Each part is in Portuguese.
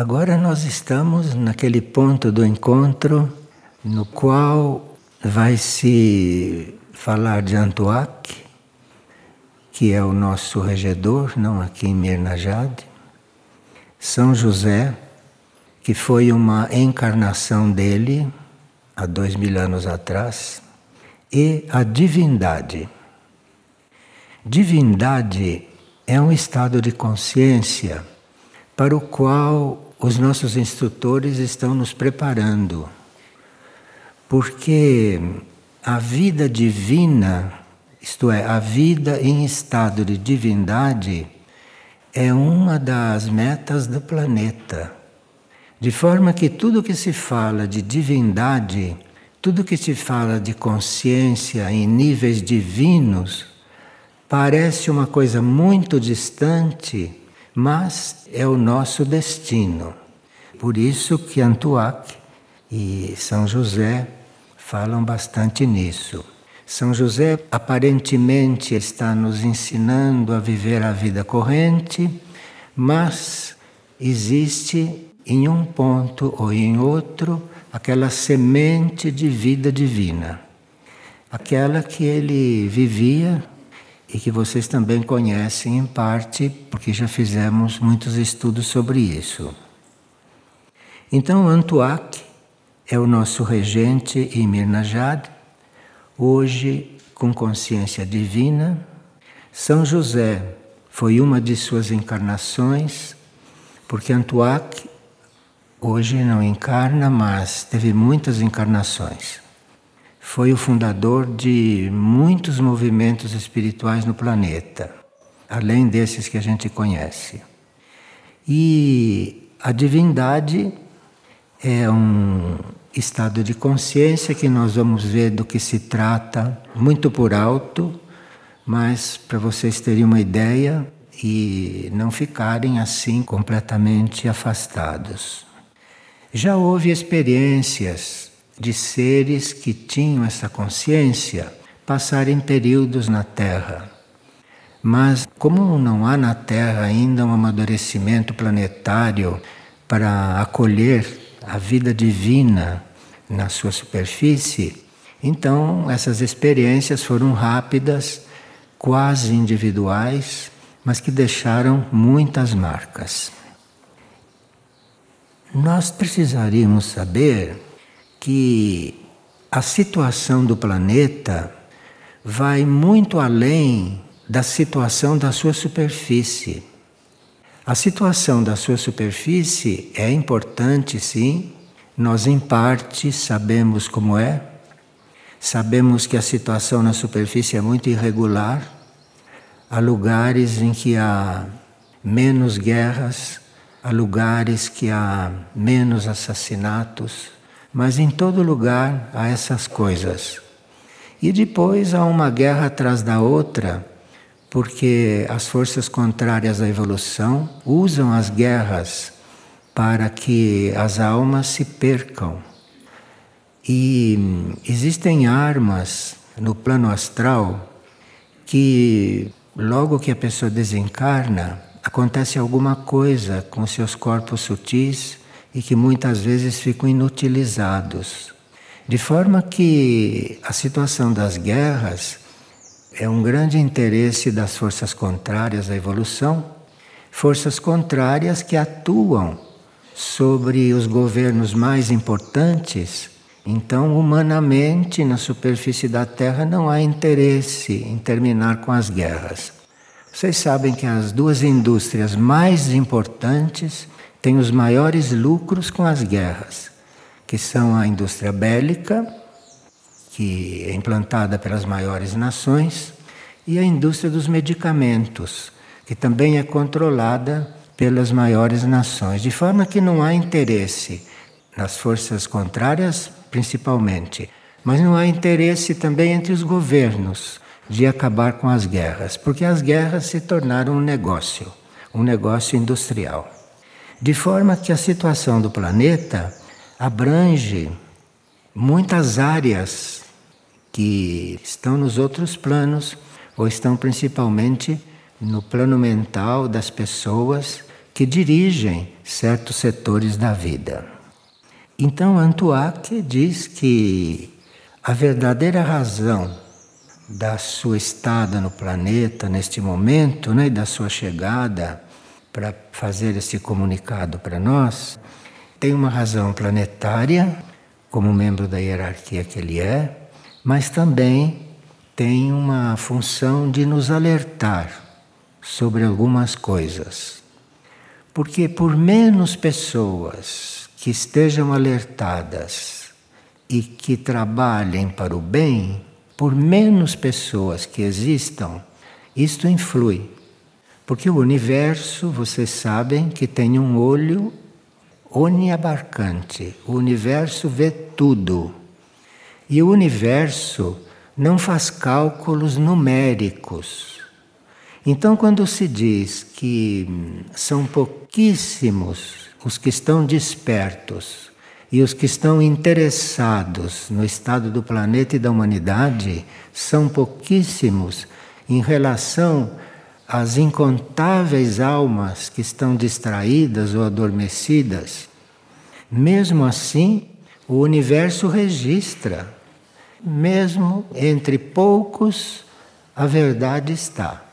Agora nós estamos naquele ponto do encontro no qual vai se falar de Antuac, que é o nosso regedor, não aqui em Mirnajade, São José, que foi uma encarnação dele há dois mil anos atrás, e a divindade. Divindade é um estado de consciência para o qual os nossos instrutores estão nos preparando. Porque a vida divina, isto é, a vida em estado de divindade, é uma das metas do planeta. De forma que tudo que se fala de divindade, tudo que se fala de consciência em níveis divinos, parece uma coisa muito distante mas é o nosso destino. Por isso que Antuac e São José falam bastante nisso. São José aparentemente está nos ensinando a viver a vida corrente, mas existe em um ponto ou em outro aquela semente de vida divina, aquela que ele vivia e que vocês também conhecem em parte, porque já fizemos muitos estudos sobre isso. Então, Antuac é o nosso regente em Mirnajad, hoje com consciência divina. São José foi uma de suas encarnações, porque Antuac hoje não encarna, mas teve muitas encarnações foi o fundador de muitos movimentos espirituais no planeta, além desses que a gente conhece. E a divindade é um estado de consciência que nós vamos ver do que se trata muito por alto, mas para vocês terem uma ideia e não ficarem assim completamente afastados. Já houve experiências de seres que tinham essa consciência passarem períodos na Terra. Mas, como não há na Terra ainda um amadurecimento planetário para acolher a vida divina na sua superfície, então essas experiências foram rápidas, quase individuais, mas que deixaram muitas marcas. Nós precisaríamos saber que a situação do planeta vai muito além da situação da sua superfície. A situação da sua superfície é importante, sim. Nós, em parte, sabemos como é. Sabemos que a situação na superfície é muito irregular. Há lugares em que há menos guerras, há lugares que há menos assassinatos mas em todo lugar há essas coisas. E depois há uma guerra atrás da outra, porque as forças contrárias à evolução usam as guerras para que as almas se percam. E existem armas no plano astral que, logo que a pessoa desencarna, acontece alguma coisa com seus corpos sutis e que muitas vezes ficam inutilizados. De forma que a situação das guerras é um grande interesse das forças contrárias à evolução, forças contrárias que atuam sobre os governos mais importantes. Então, humanamente, na superfície da Terra não há interesse em terminar com as guerras. Vocês sabem que as duas indústrias mais importantes tem os maiores lucros com as guerras, que são a indústria bélica, que é implantada pelas maiores nações, e a indústria dos medicamentos, que também é controlada pelas maiores nações, de forma que não há interesse nas forças contrárias, principalmente, mas não há interesse também entre os governos de acabar com as guerras, porque as guerras se tornaram um negócio, um negócio industrial. De forma que a situação do planeta abrange muitas áreas que estão nos outros planos ou estão principalmente no plano mental das pessoas que dirigem certos setores da vida. Então, Antuak diz que a verdadeira razão da sua estada no planeta neste momento, né, da sua chegada para fazer esse comunicado para nós, tem uma razão planetária, como membro da hierarquia que ele é, mas também tem uma função de nos alertar sobre algumas coisas. Porque por menos pessoas que estejam alertadas e que trabalhem para o bem, por menos pessoas que existam, isto influi. Porque o universo, vocês sabem que tem um olho oniabarcante. O universo vê tudo. E o universo não faz cálculos numéricos. Então, quando se diz que são pouquíssimos os que estão despertos e os que estão interessados no estado do planeta e da humanidade são pouquíssimos em relação às incontáveis almas que estão distraídas ou adormecidas. Mesmo assim, o universo registra. Mesmo entre poucos, a verdade está.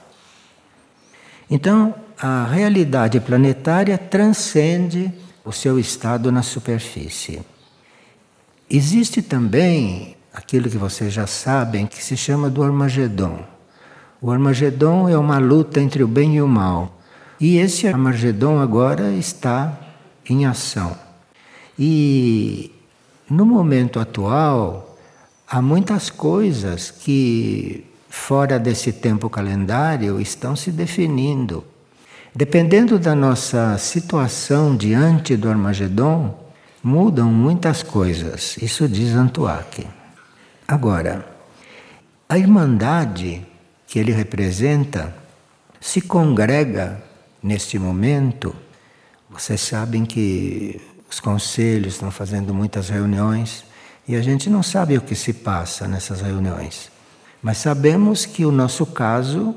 Então, a realidade planetária transcende o seu estado na superfície. Existe também aquilo que vocês já sabem que se chama do Armagedon. O Armagedon é uma luta entre o bem e o mal. E esse Armagedon agora está em ação. E no momento atual, há muitas coisas que, fora desse tempo calendário, estão se definindo. Dependendo da nossa situação diante do Armagedon, mudam muitas coisas. Isso diz Antuak. Agora, a irmandade que ele representa se congrega neste momento. Vocês sabem que os conselhos estão fazendo muitas reuniões e a gente não sabe o que se passa nessas reuniões. Mas sabemos que o nosso caso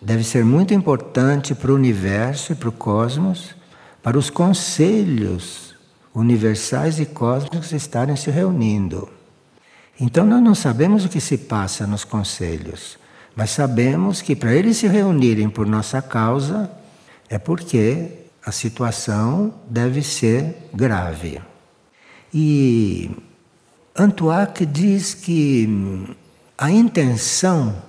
deve ser muito importante para o universo e para o cosmos, para os conselhos universais e cósmicos estarem se reunindo. Então nós não sabemos o que se passa nos conselhos, mas sabemos que para eles se reunirem por nossa causa é porque a situação deve ser grave. E Antuac diz que a intenção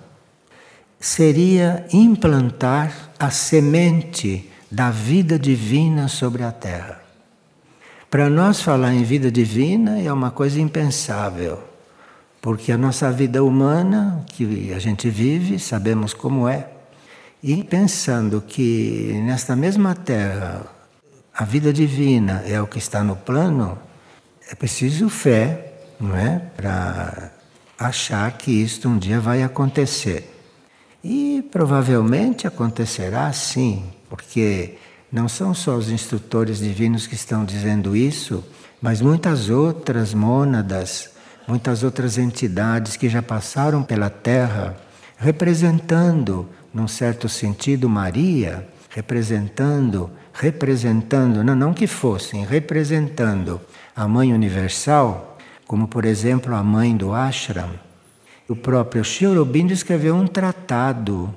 seria implantar a semente da vida divina sobre a Terra. Para nós, falar em vida divina é uma coisa impensável, porque a nossa vida humana, que a gente vive, sabemos como é, e pensando que nesta mesma Terra a vida divina é o que está no plano, é preciso fé, não é? Para achar que isto um dia vai acontecer. E provavelmente acontecerá sim, porque não são só os instrutores divinos que estão dizendo isso, mas muitas outras mônadas, muitas outras entidades que já passaram pela Terra, representando, num certo sentido, Maria, representando, representando, não, não que fossem, representando a Mãe Universal, como por exemplo a Mãe do Ashram o próprio Sri Aurobindo escreveu um tratado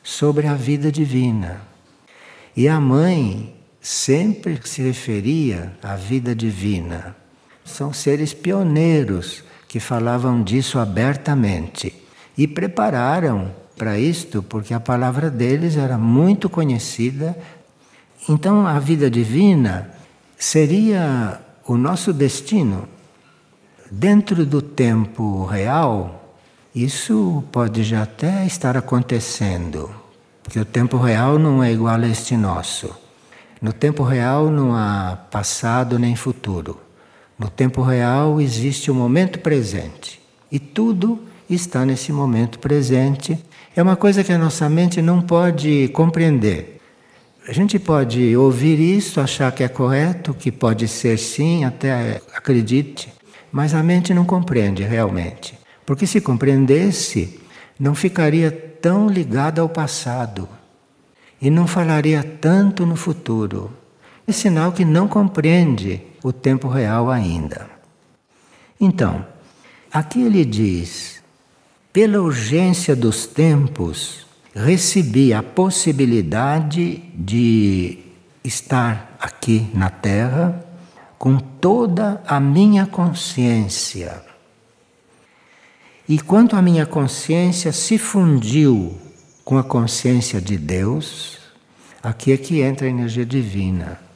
sobre a vida divina. E a mãe sempre se referia à vida divina. São seres pioneiros que falavam disso abertamente e prepararam para isto porque a palavra deles era muito conhecida. Então a vida divina seria o nosso destino. Dentro do tempo real, isso pode já até estar acontecendo, porque o tempo real não é igual a este nosso. No tempo real não há passado nem futuro. No tempo real existe o momento presente. E tudo está nesse momento presente. É uma coisa que a nossa mente não pode compreender. A gente pode ouvir isso, achar que é correto, que pode ser sim, até acredite, mas a mente não compreende realmente. Porque se compreendesse, não ficaria tão ligado ao passado e não falaria tanto no futuro. É sinal que não compreende o tempo real ainda. Então, aqui ele diz: pela urgência dos tempos, recebi a possibilidade de estar aqui na Terra com toda a minha consciência. E quanto a minha consciência se fundiu com a consciência de Deus, aqui é que entra a energia divina.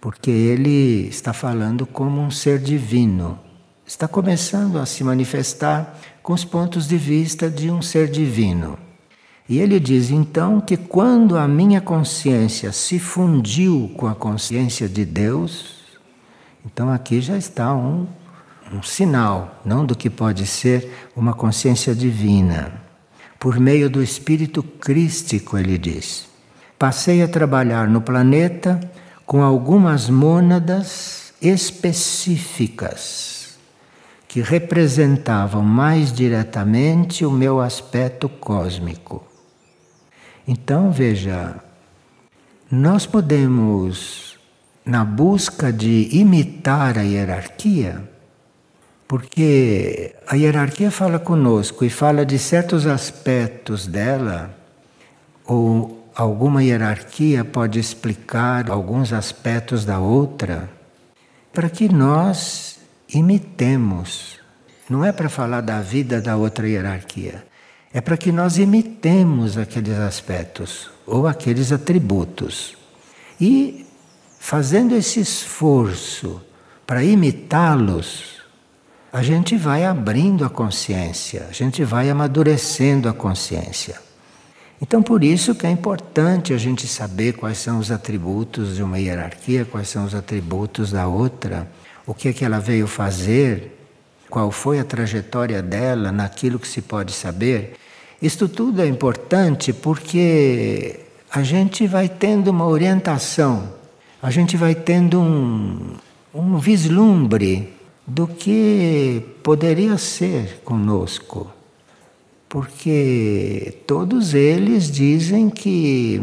Porque ele está falando como um ser divino. Está começando a se manifestar com os pontos de vista de um ser divino. E ele diz então que quando a minha consciência se fundiu com a consciência de Deus, então aqui já está um, um sinal, não do que pode ser uma consciência divina. Por meio do espírito crístico, ele diz. Passei a trabalhar no planeta com algumas mônadas específicas que representavam mais diretamente o meu aspecto cósmico. Então, veja, nós podemos, na busca de imitar a hierarquia, porque a hierarquia fala conosco e fala de certos aspectos dela, ou alguma hierarquia pode explicar alguns aspectos da outra, para que nós imitemos. Não é para falar da vida da outra hierarquia. É para que nós imitemos aqueles aspectos ou aqueles atributos. E fazendo esse esforço para imitá-los, a gente vai abrindo a consciência, a gente vai amadurecendo a consciência. Então, por isso que é importante a gente saber quais são os atributos de uma hierarquia, quais são os atributos da outra o que é que ela veio fazer, qual foi a trajetória dela naquilo que se pode saber. Isto tudo é importante porque a gente vai tendo uma orientação, a gente vai tendo um, um vislumbre do que poderia ser conosco. Porque todos eles dizem que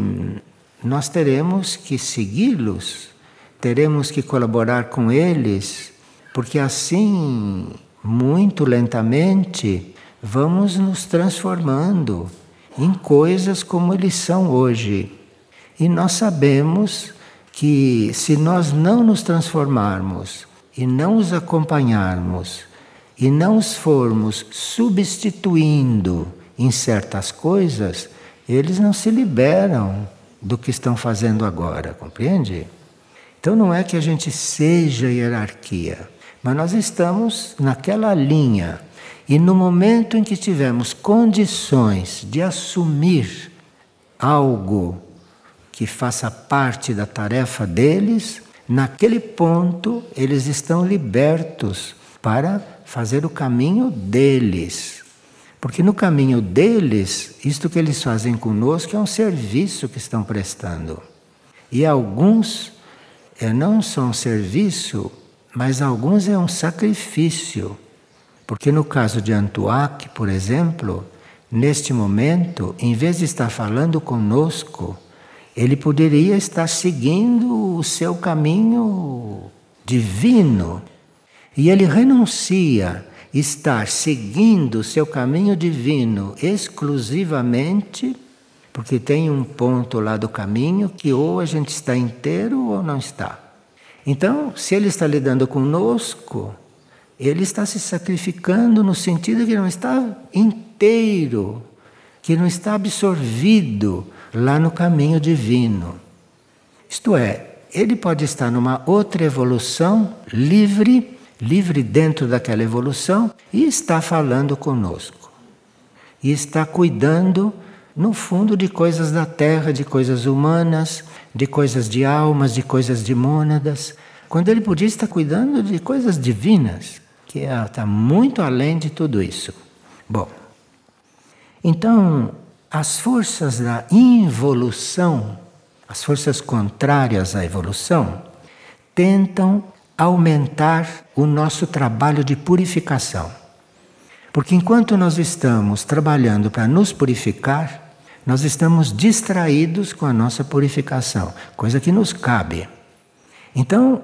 nós teremos que segui-los teremos que colaborar com eles, porque assim, muito lentamente, vamos nos transformando em coisas como eles são hoje. E nós sabemos que se nós não nos transformarmos e não os acompanharmos e não os formos substituindo em certas coisas, eles não se liberam do que estão fazendo agora, compreende? Então não é que a gente seja hierarquia, mas nós estamos naquela linha. E no momento em que tivermos condições de assumir algo que faça parte da tarefa deles, naquele ponto eles estão libertos para fazer o caminho deles. Porque no caminho deles, isto que eles fazem conosco é um serviço que estão prestando. E alguns é não só um serviço, mas alguns é um sacrifício. Porque no caso de Antuac, por exemplo, neste momento, em vez de estar falando conosco, ele poderia estar seguindo o seu caminho divino. E ele renuncia estar seguindo o seu caminho divino exclusivamente porque tem um ponto lá do caminho que ou a gente está inteiro ou não está. Então, se ele está lidando conosco, ele está se sacrificando no sentido que não está inteiro, que não está absorvido lá no caminho divino. Isto é, ele pode estar numa outra evolução livre, livre dentro daquela evolução e está falando conosco. E está cuidando no fundo, de coisas da terra, de coisas humanas, de coisas de almas, de coisas de mônadas, quando ele podia estar cuidando de coisas divinas, que está muito além de tudo isso. Bom, então, as forças da involução, as forças contrárias à evolução, tentam aumentar o nosso trabalho de purificação. Porque enquanto nós estamos trabalhando para nos purificar, nós estamos distraídos com a nossa purificação, coisa que nos cabe. Então,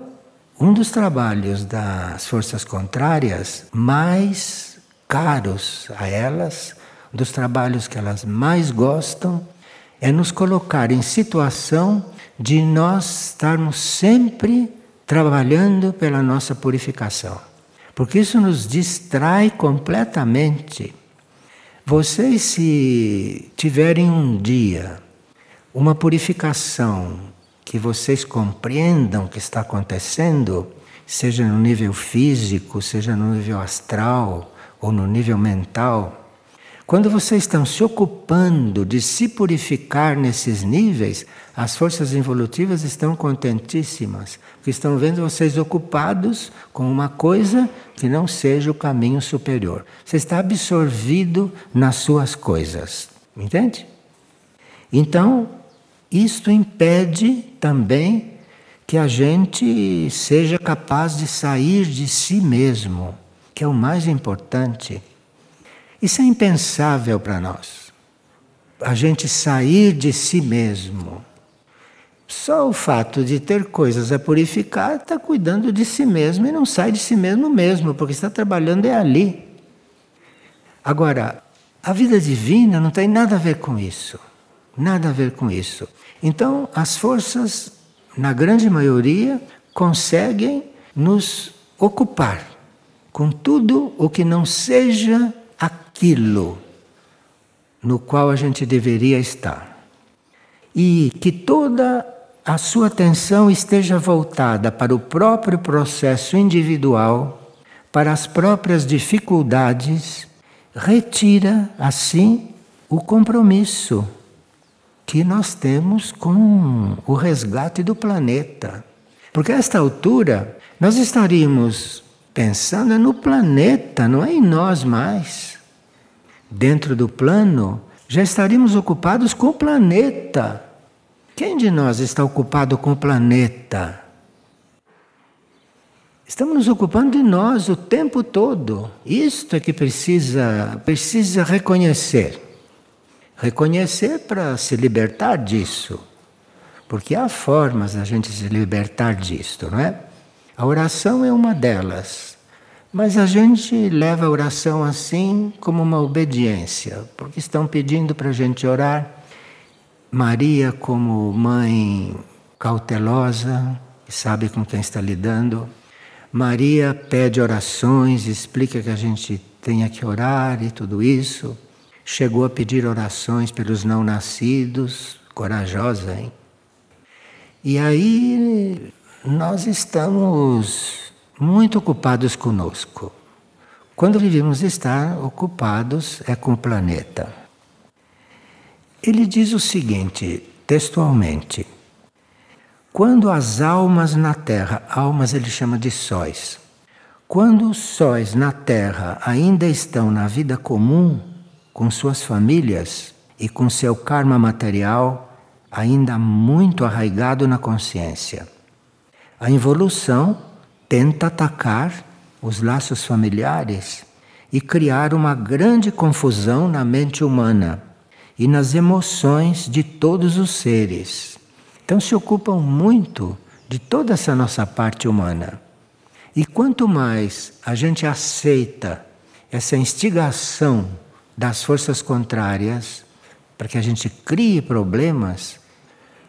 um dos trabalhos das forças contrárias mais caros a elas, dos trabalhos que elas mais gostam, é nos colocar em situação de nós estarmos sempre trabalhando pela nossa purificação. Porque isso nos distrai completamente. Vocês, se tiverem um dia uma purificação que vocês compreendam que está acontecendo, seja no nível físico, seja no nível astral ou no nível mental, quando vocês estão se ocupando de se purificar nesses níveis, as forças evolutivas estão contentíssimas, porque estão vendo vocês ocupados com uma coisa que não seja o caminho superior. Você está absorvido nas suas coisas. Entende? Então, isto impede também que a gente seja capaz de sair de si mesmo, que é o mais importante. Isso é impensável para nós. A gente sair de si mesmo. Só o fato de ter coisas a purificar está cuidando de si mesmo e não sai de si mesmo mesmo, porque está trabalhando é ali. Agora, a vida divina não tem nada a ver com isso. Nada a ver com isso. Então, as forças, na grande maioria, conseguem nos ocupar com tudo o que não seja aquilo no qual a gente deveria estar. E que toda a sua atenção esteja voltada para o próprio processo individual, para as próprias dificuldades, retira assim o compromisso que nós temos com o resgate do planeta. Porque a esta altura nós estaríamos pensando no planeta, não é em nós mais dentro do plano, já estaríamos ocupados com o planeta. Quem de nós está ocupado com o planeta? Estamos nos ocupando de nós o tempo todo. Isto é que precisa, precisa reconhecer. Reconhecer para se libertar disso. Porque há formas da gente se libertar disto, não é? A oração é uma delas. Mas a gente leva a oração assim como uma obediência, porque estão pedindo para a gente orar. Maria, como mãe cautelosa, sabe com quem está lidando, Maria pede orações, explica que a gente tenha que orar e tudo isso. Chegou a pedir orações pelos não nascidos, corajosa, hein? E aí nós estamos muito ocupados conosco. Quando devemos estar ocupados é com o planeta. Ele diz o seguinte, textualmente: quando as almas na Terra, almas ele chama de sóis, quando os sóis na Terra ainda estão na vida comum, com suas famílias e com seu karma material ainda muito arraigado na consciência, a involução tenta atacar os laços familiares e criar uma grande confusão na mente humana e nas emoções de todos os seres. Então se ocupam muito de toda essa nossa parte humana. E quanto mais a gente aceita essa instigação das forças contrárias para que a gente crie problemas,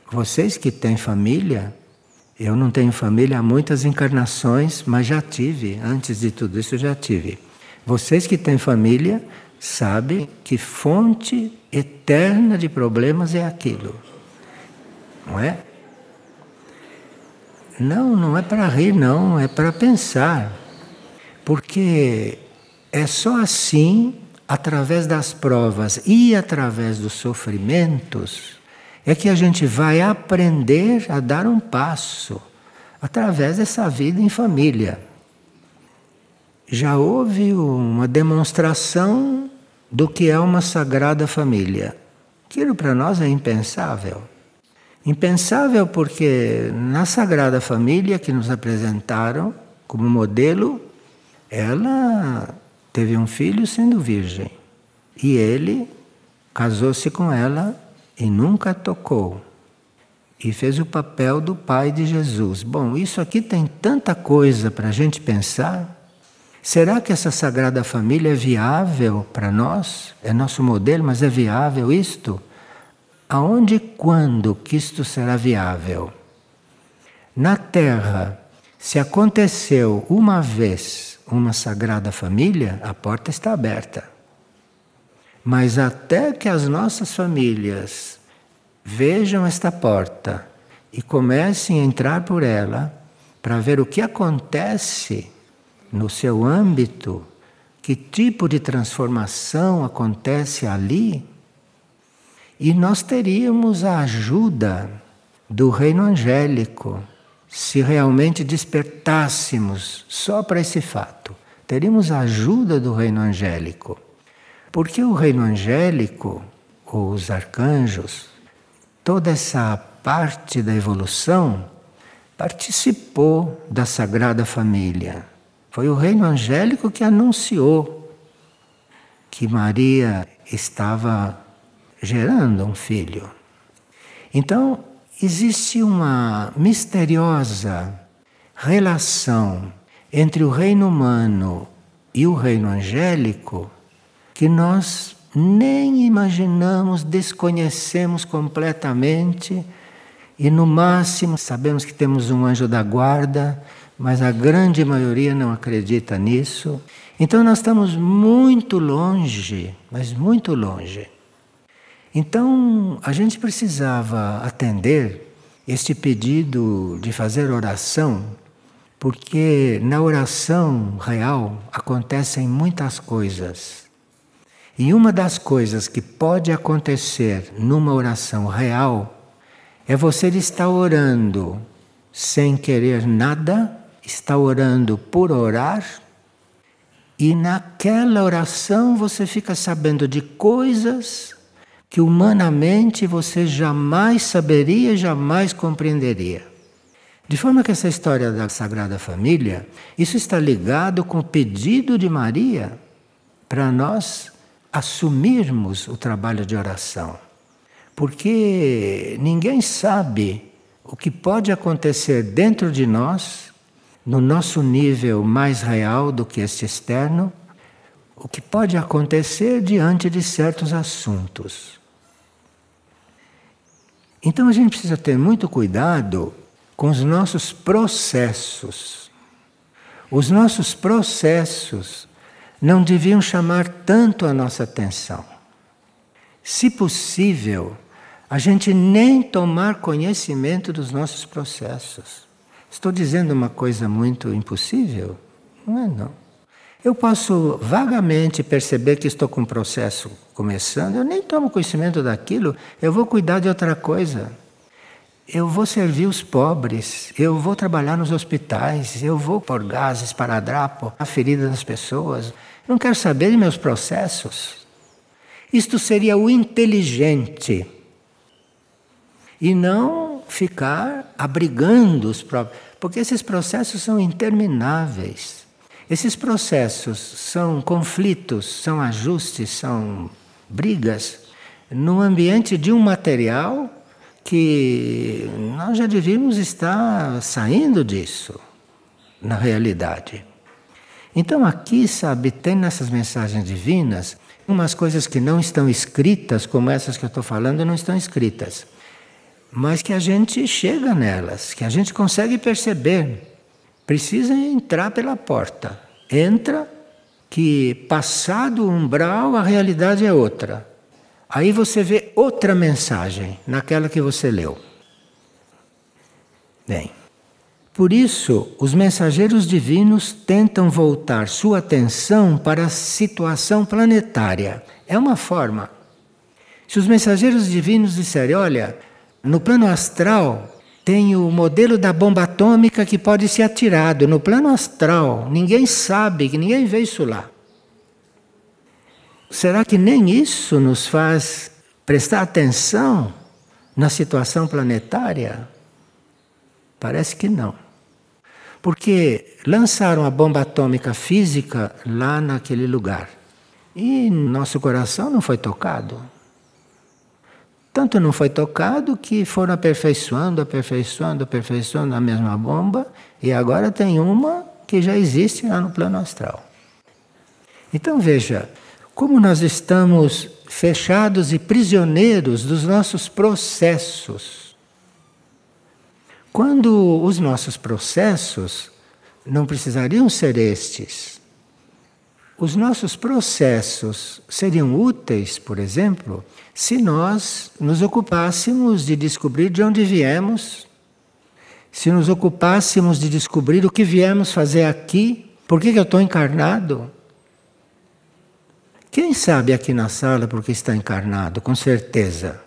vocês que têm família, eu não tenho família há muitas encarnações, mas já tive, antes de tudo isso já tive. Vocês que têm família sabem que fonte eterna de problemas é aquilo. Não é? Não, não é para rir, não, é para pensar. Porque é só assim, através das provas e através dos sofrimentos, é que a gente vai aprender a dar um passo através dessa vida em família. Já houve uma demonstração do que é uma sagrada família. Aquilo para nós é impensável. Impensável porque na Sagrada Família que nos apresentaram como modelo, ela teve um filho sendo virgem. E ele casou-se com ela e nunca tocou. e fez o papel do pai de Jesus. Bom, isso aqui tem tanta coisa para a gente pensar. Será que essa Sagrada Família é viável para nós? É nosso modelo, mas é viável isto? Aonde e quando que isto será viável? Na Terra, se aconteceu uma vez uma Sagrada Família, a porta está aberta. Mas até que as nossas famílias vejam esta porta e comecem a entrar por ela para ver o que acontece no seu âmbito, que tipo de transformação acontece ali, e nós teríamos a ajuda do reino angélico, se realmente despertássemos só para esse fato. Teríamos a ajuda do reino angélico. Porque o reino angélico, os arcanjos, toda essa parte da evolução participou da Sagrada Família. Foi o reino angélico que anunciou que Maria estava gerando um filho. Então, existe uma misteriosa relação entre o reino humano e o reino angélico que nós nem imaginamos, desconhecemos completamente e no máximo sabemos que temos um anjo da guarda, mas a grande maioria não acredita nisso. Então nós estamos muito longe, mas muito longe. Então a gente precisava atender este pedido de fazer oração, porque na oração real acontecem muitas coisas. E uma das coisas que pode acontecer numa oração real é você estar orando sem querer nada, está orando por orar, e naquela oração você fica sabendo de coisas que humanamente você jamais saberia, jamais compreenderia. De forma que essa história da Sagrada Família, isso está ligado com o pedido de Maria para nós assumirmos o trabalho de oração. Porque ninguém sabe o que pode acontecer dentro de nós, no nosso nível mais real do que este externo, o que pode acontecer diante de certos assuntos. Então a gente precisa ter muito cuidado com os nossos processos. Os nossos processos não deviam chamar tanto a nossa atenção. Se possível, a gente nem tomar conhecimento dos nossos processos. Estou dizendo uma coisa muito impossível? Não é não. Eu posso vagamente perceber que estou com um processo começando, eu nem tomo conhecimento daquilo, eu vou cuidar de outra coisa. Eu vou servir os pobres, eu vou trabalhar nos hospitais, eu vou pôr gases para drapo a ferida das pessoas. Não quero saber de meus processos. Isto seria o inteligente. E não ficar abrigando os próprios. Porque esses processos são intermináveis. Esses processos são conflitos, são ajustes, são brigas no ambiente de um material que nós já devíamos estar saindo disso na realidade. Então aqui, sabe, tem nessas mensagens divinas umas coisas que não estão escritas, como essas que eu estou falando, não estão escritas. Mas que a gente chega nelas, que a gente consegue perceber. Precisa entrar pela porta. Entra, que passado o umbral a realidade é outra. Aí você vê outra mensagem naquela que você leu. Bem. Por isso, os mensageiros divinos tentam voltar sua atenção para a situação planetária. É uma forma. Se os mensageiros divinos disserem, olha, no plano astral tem o modelo da bomba atômica que pode ser atirado no plano astral. Ninguém sabe, ninguém vê isso lá. Será que nem isso nos faz prestar atenção na situação planetária? Parece que não. Porque lançaram a bomba atômica física lá naquele lugar. E nosso coração não foi tocado. Tanto não foi tocado que foram aperfeiçoando, aperfeiçoando, aperfeiçoando a mesma bomba, e agora tem uma que já existe lá no plano astral. Então veja, como nós estamos fechados e prisioneiros dos nossos processos. Quando os nossos processos não precisariam ser estes. Os nossos processos seriam úteis, por exemplo, se nós nos ocupássemos de descobrir de onde viemos, se nos ocupássemos de descobrir o que viemos fazer aqui, por que, que eu estou encarnado. Quem sabe aqui na sala porque está encarnado, com certeza.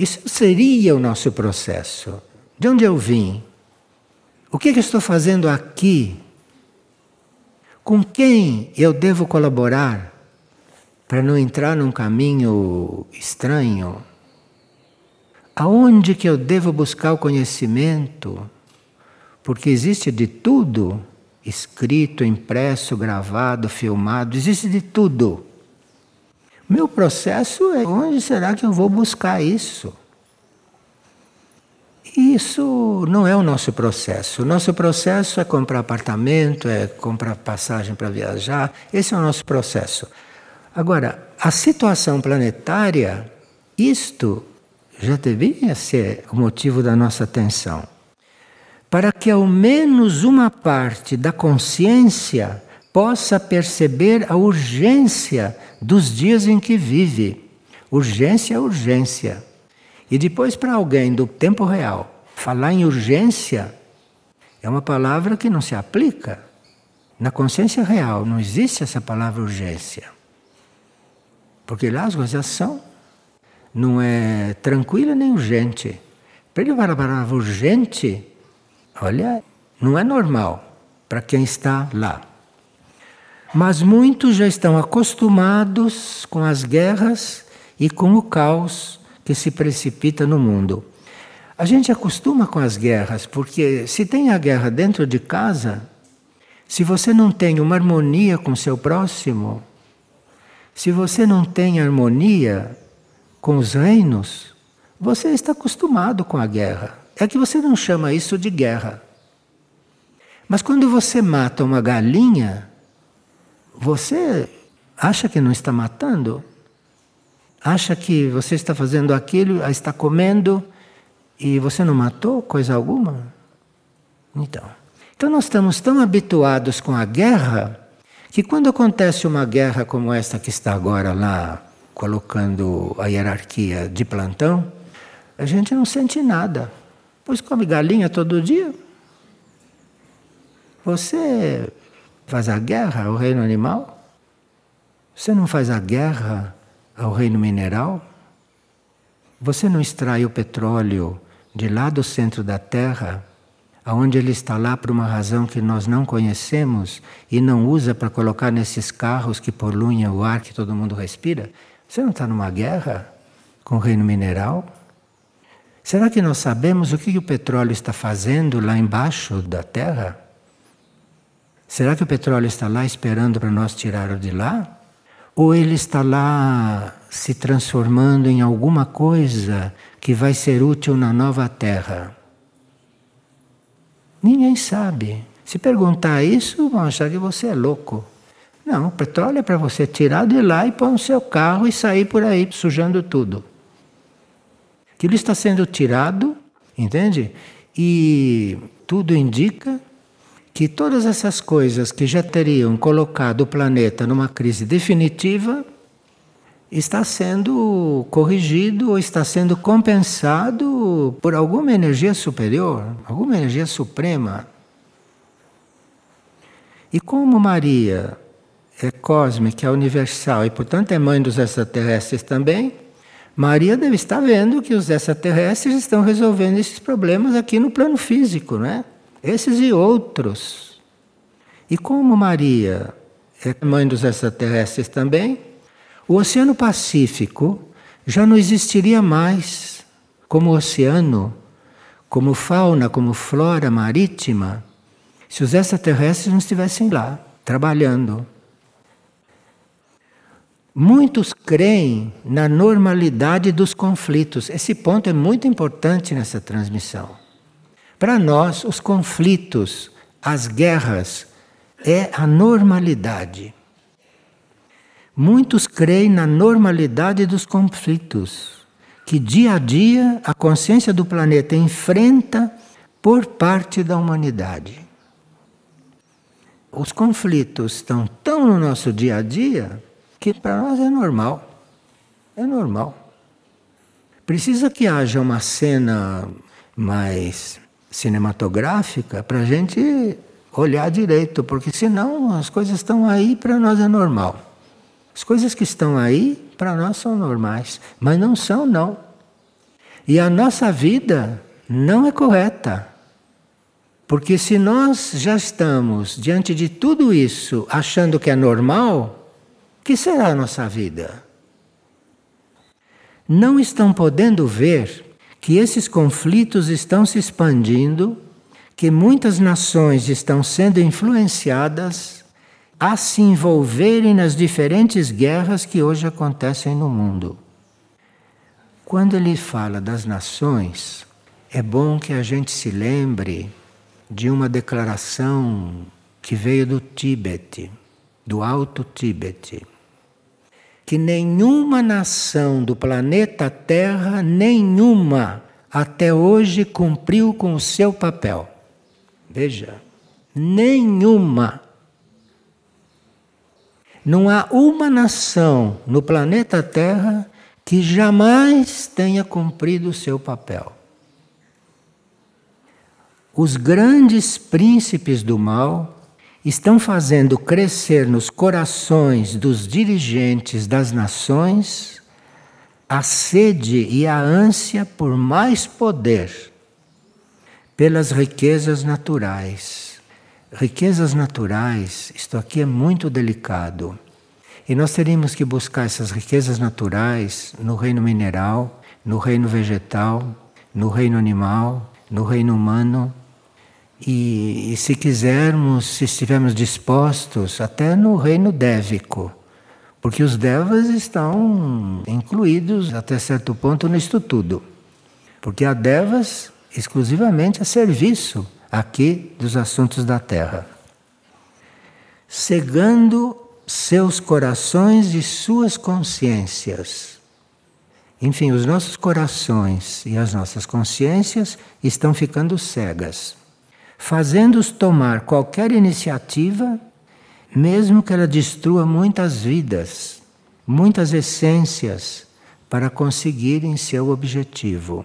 Isso seria o nosso processo. De onde eu vim? O que, que eu estou fazendo aqui? Com quem eu devo colaborar para não entrar num caminho estranho? Aonde que eu devo buscar o conhecimento? Porque existe de tudo, escrito, impresso, gravado, filmado, existe de tudo. Meu processo é onde será que eu vou buscar isso? Isso não é o nosso processo. O nosso processo é comprar apartamento, é comprar passagem para viajar. Esse é o nosso processo. Agora, a situação planetária, isto já deveria ser o motivo da nossa atenção. Para que ao menos uma parte da consciência possa perceber a urgência dos dias em que vive. Urgência é urgência. E depois, para alguém do tempo real, falar em urgência é uma palavra que não se aplica. Na consciência real não existe essa palavra urgência. Porque lá as coisas são. Não é tranquila nem urgente. Para ele falar a palavra urgente, olha, não é normal para quem está lá. Mas muitos já estão acostumados com as guerras e com o caos que se precipita no mundo. A gente acostuma com as guerras, porque se tem a guerra dentro de casa, se você não tem uma harmonia com seu próximo, se você não tem harmonia com os reinos, você está acostumado com a guerra. É que você não chama isso de guerra. Mas quando você mata uma galinha, você acha que não está matando? acha que você está fazendo aquilo, está comendo e você não matou coisa alguma? Então, então nós estamos tão habituados com a guerra que quando acontece uma guerra como esta que está agora lá colocando a hierarquia de plantão, a gente não sente nada. Pois come galinha todo dia. Você faz a guerra ao reino animal? Você não faz a guerra ao reino mineral? Você não extrai o petróleo de lá do centro da Terra, aonde ele está lá por uma razão que nós não conhecemos e não usa para colocar nesses carros que poluem o ar que todo mundo respira? Você não está numa guerra com o reino mineral? Será que nós sabemos o que o petróleo está fazendo lá embaixo da Terra? Será que o petróleo está lá esperando para nós tirar o de lá? Ou ele está lá se transformando em alguma coisa que vai ser útil na nova terra? Ninguém sabe. Se perguntar isso, vão achar que você é louco. Não, o petróleo é para você tirar de lá e pôr no seu carro e sair por aí sujando tudo. Aquilo está sendo tirado, entende? E tudo indica que todas essas coisas que já teriam colocado o planeta numa crise definitiva está sendo corrigido ou está sendo compensado por alguma energia superior, alguma energia suprema. E como Maria é cósmica, é universal e, portanto, é mãe dos extraterrestres também, Maria deve estar vendo que os extraterrestres estão resolvendo esses problemas aqui no plano físico, não é? Esses e outros. E como Maria é mãe dos extraterrestres também, o Oceano Pacífico já não existiria mais como oceano, como fauna, como flora marítima, se os extraterrestres não estivessem lá, trabalhando. Muitos creem na normalidade dos conflitos. Esse ponto é muito importante nessa transmissão. Para nós, os conflitos, as guerras, é a normalidade. Muitos creem na normalidade dos conflitos, que dia a dia a consciência do planeta enfrenta por parte da humanidade. Os conflitos estão tão no nosso dia a dia que para nós é normal. É normal. Precisa que haja uma cena mais cinematográfica para a gente olhar direito, porque senão as coisas estão aí para nós é normal. As coisas que estão aí para nós são normais, mas não são não. E a nossa vida não é correta. Porque se nós já estamos diante de tudo isso achando que é normal, que será a nossa vida? Não estão podendo ver que esses conflitos estão se expandindo, que muitas nações estão sendo influenciadas a se envolverem nas diferentes guerras que hoje acontecem no mundo. Quando ele fala das nações, é bom que a gente se lembre de uma declaração que veio do Tíbete do Alto Tíbete, que nenhuma nação do planeta Terra, nenhuma, até hoje cumpriu com o seu papel. Veja, nenhuma. Não há uma nação no planeta Terra que jamais tenha cumprido o seu papel. Os grandes príncipes do mal estão fazendo crescer nos corações dos dirigentes das nações a sede e a ânsia por mais poder, pelas riquezas naturais. Riquezas naturais, isto aqui é muito delicado. E nós teríamos que buscar essas riquezas naturais no reino mineral, no reino vegetal, no reino animal, no reino humano e, e, se quisermos, se estivermos dispostos, até no reino dévico, porque os devas estão incluídos até certo ponto nisto tudo. Porque há devas exclusivamente a serviço aqui dos assuntos da terra. Cegando seus corações e suas consciências. Enfim, os nossos corações e as nossas consciências estão ficando cegas fazendo-os tomar qualquer iniciativa, mesmo que ela destrua muitas vidas, muitas essências, para conseguirem seu objetivo.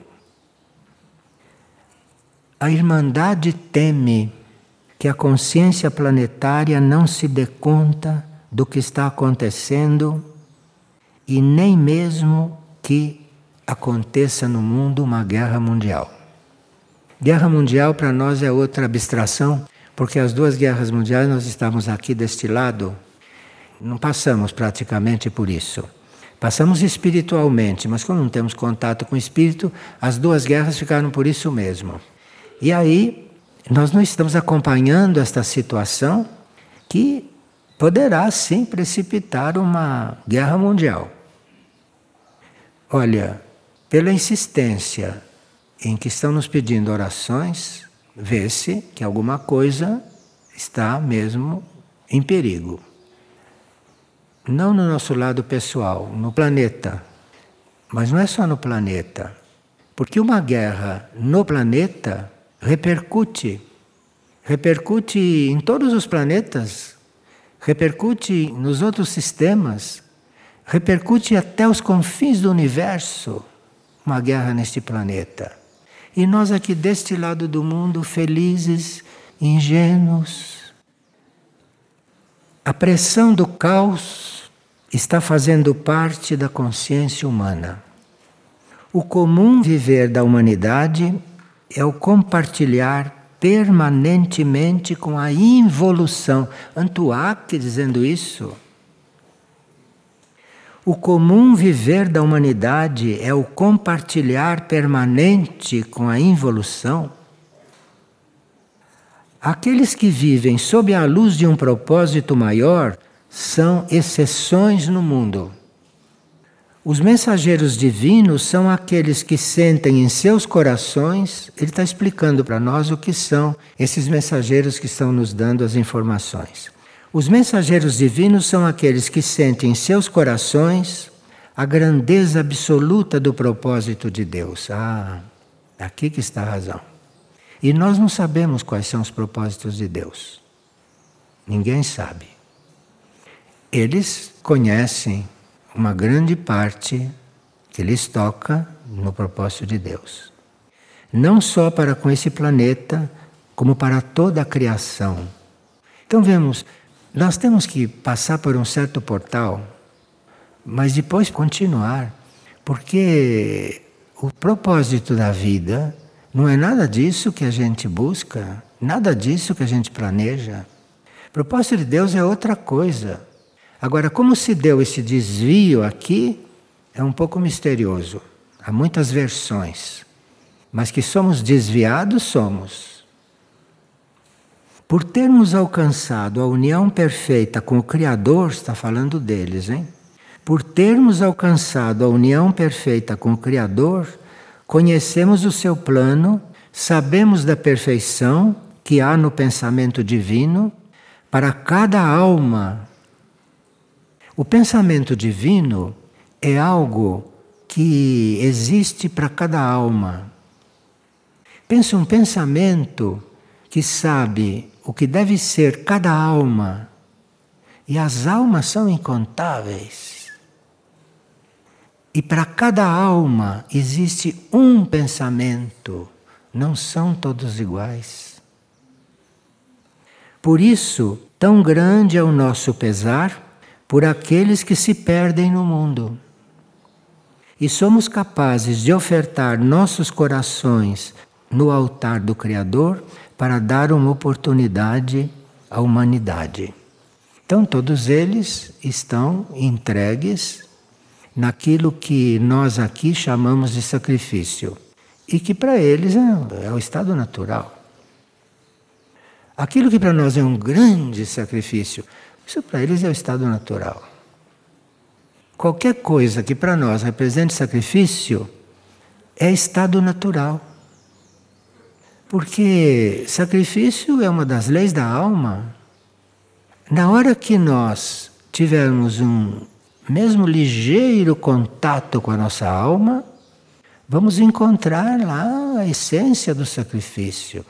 A Irmandade teme que a consciência planetária não se dê conta do que está acontecendo e nem mesmo que aconteça no mundo uma guerra mundial. Guerra mundial para nós é outra abstração, porque as duas guerras mundiais nós estávamos aqui deste lado, não passamos praticamente por isso. Passamos espiritualmente, mas como não temos contato com o espírito, as duas guerras ficaram por isso mesmo. E aí, nós não estamos acompanhando esta situação que poderá sim precipitar uma guerra mundial. Olha, pela insistência em que estão nos pedindo orações, vê-se que alguma coisa está mesmo em perigo. Não no nosso lado pessoal, no planeta. Mas não é só no planeta. Porque uma guerra no planeta repercute. Repercute em todos os planetas, repercute nos outros sistemas, repercute até os confins do universo uma guerra neste planeta. E nós aqui deste lado do mundo, felizes, ingênuos. A pressão do caos está fazendo parte da consciência humana. O comum viver da humanidade é o compartilhar permanentemente com a involução. Antuac dizendo isso. O comum viver da humanidade é o compartilhar permanente com a involução. Aqueles que vivem sob a luz de um propósito maior são exceções no mundo. Os mensageiros divinos são aqueles que sentem em seus corações, ele está explicando para nós o que são esses mensageiros que estão nos dando as informações. Os mensageiros divinos são aqueles que sentem em seus corações a grandeza absoluta do propósito de Deus. Ah, aqui que está a razão. E nós não sabemos quais são os propósitos de Deus. Ninguém sabe. Eles conhecem uma grande parte que lhes toca no propósito de Deus. Não só para com esse planeta, como para toda a criação. Então vemos, nós temos que passar por um certo portal, mas depois continuar, porque o propósito da vida não é nada disso que a gente busca, nada disso que a gente planeja. O propósito de Deus é outra coisa. Agora, como se deu esse desvio aqui, é um pouco misterioso. Há muitas versões. Mas que somos desviados, somos. Por termos alcançado a união perfeita com o Criador, está falando deles, hein? Por termos alcançado a união perfeita com o Criador, conhecemos o seu plano, sabemos da perfeição que há no pensamento divino para cada alma o pensamento divino é algo que existe para cada alma. Pensa um pensamento que sabe o que deve ser cada alma. E as almas são incontáveis. E para cada alma existe um pensamento, não são todos iguais. Por isso, tão grande é o nosso pesar por aqueles que se perdem no mundo. E somos capazes de ofertar nossos corações no altar do Criador para dar uma oportunidade à humanidade. Então, todos eles estão entregues naquilo que nós aqui chamamos de sacrifício e que para eles é, é o estado natural. Aquilo que para nós é um grande sacrifício, isso para eles é o estado natural. Qualquer coisa que para nós represente sacrifício é estado natural. Porque sacrifício é uma das leis da alma. Na hora que nós tivermos um mesmo ligeiro contato com a nossa alma, vamos encontrar lá a essência do sacrifício.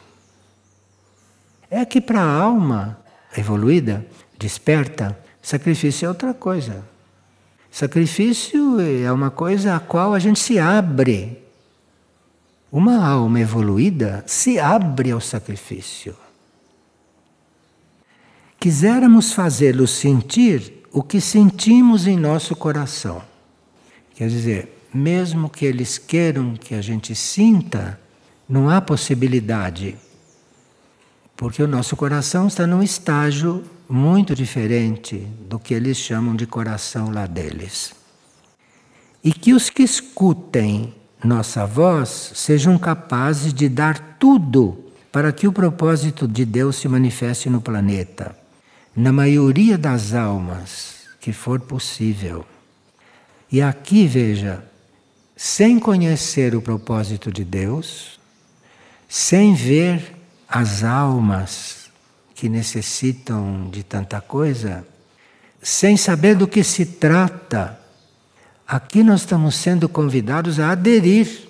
É que para a alma evoluída, desperta, sacrifício é outra coisa. Sacrifício é uma coisa a qual a gente se abre. Uma alma evoluída se abre ao sacrifício. Quiséramos fazê-los sentir o que sentimos em nosso coração. Quer dizer, mesmo que eles queiram que a gente sinta, não há possibilidade. Porque o nosso coração está num estágio muito diferente do que eles chamam de coração lá deles. E que os que escutem nossa voz sejam capazes de dar tudo para que o propósito de Deus se manifeste no planeta, na maioria das almas que for possível. E aqui, veja, sem conhecer o propósito de Deus, sem ver as almas que necessitam de tanta coisa, sem saber do que se trata. Aqui nós estamos sendo convidados a aderir,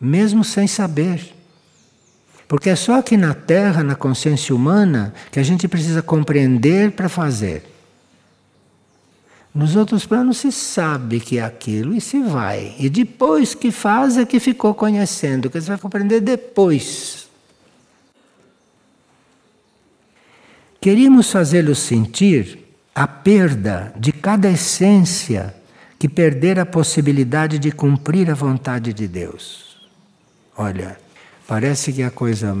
mesmo sem saber. Porque é só aqui na Terra, na consciência humana, que a gente precisa compreender para fazer. Nos outros planos se sabe que é aquilo e se vai. E depois que faz é que ficou conhecendo, que você vai compreender depois. Queríamos fazê-los sentir a perda de cada essência que perder a possibilidade de cumprir a vontade de Deus. Olha, parece que a coisa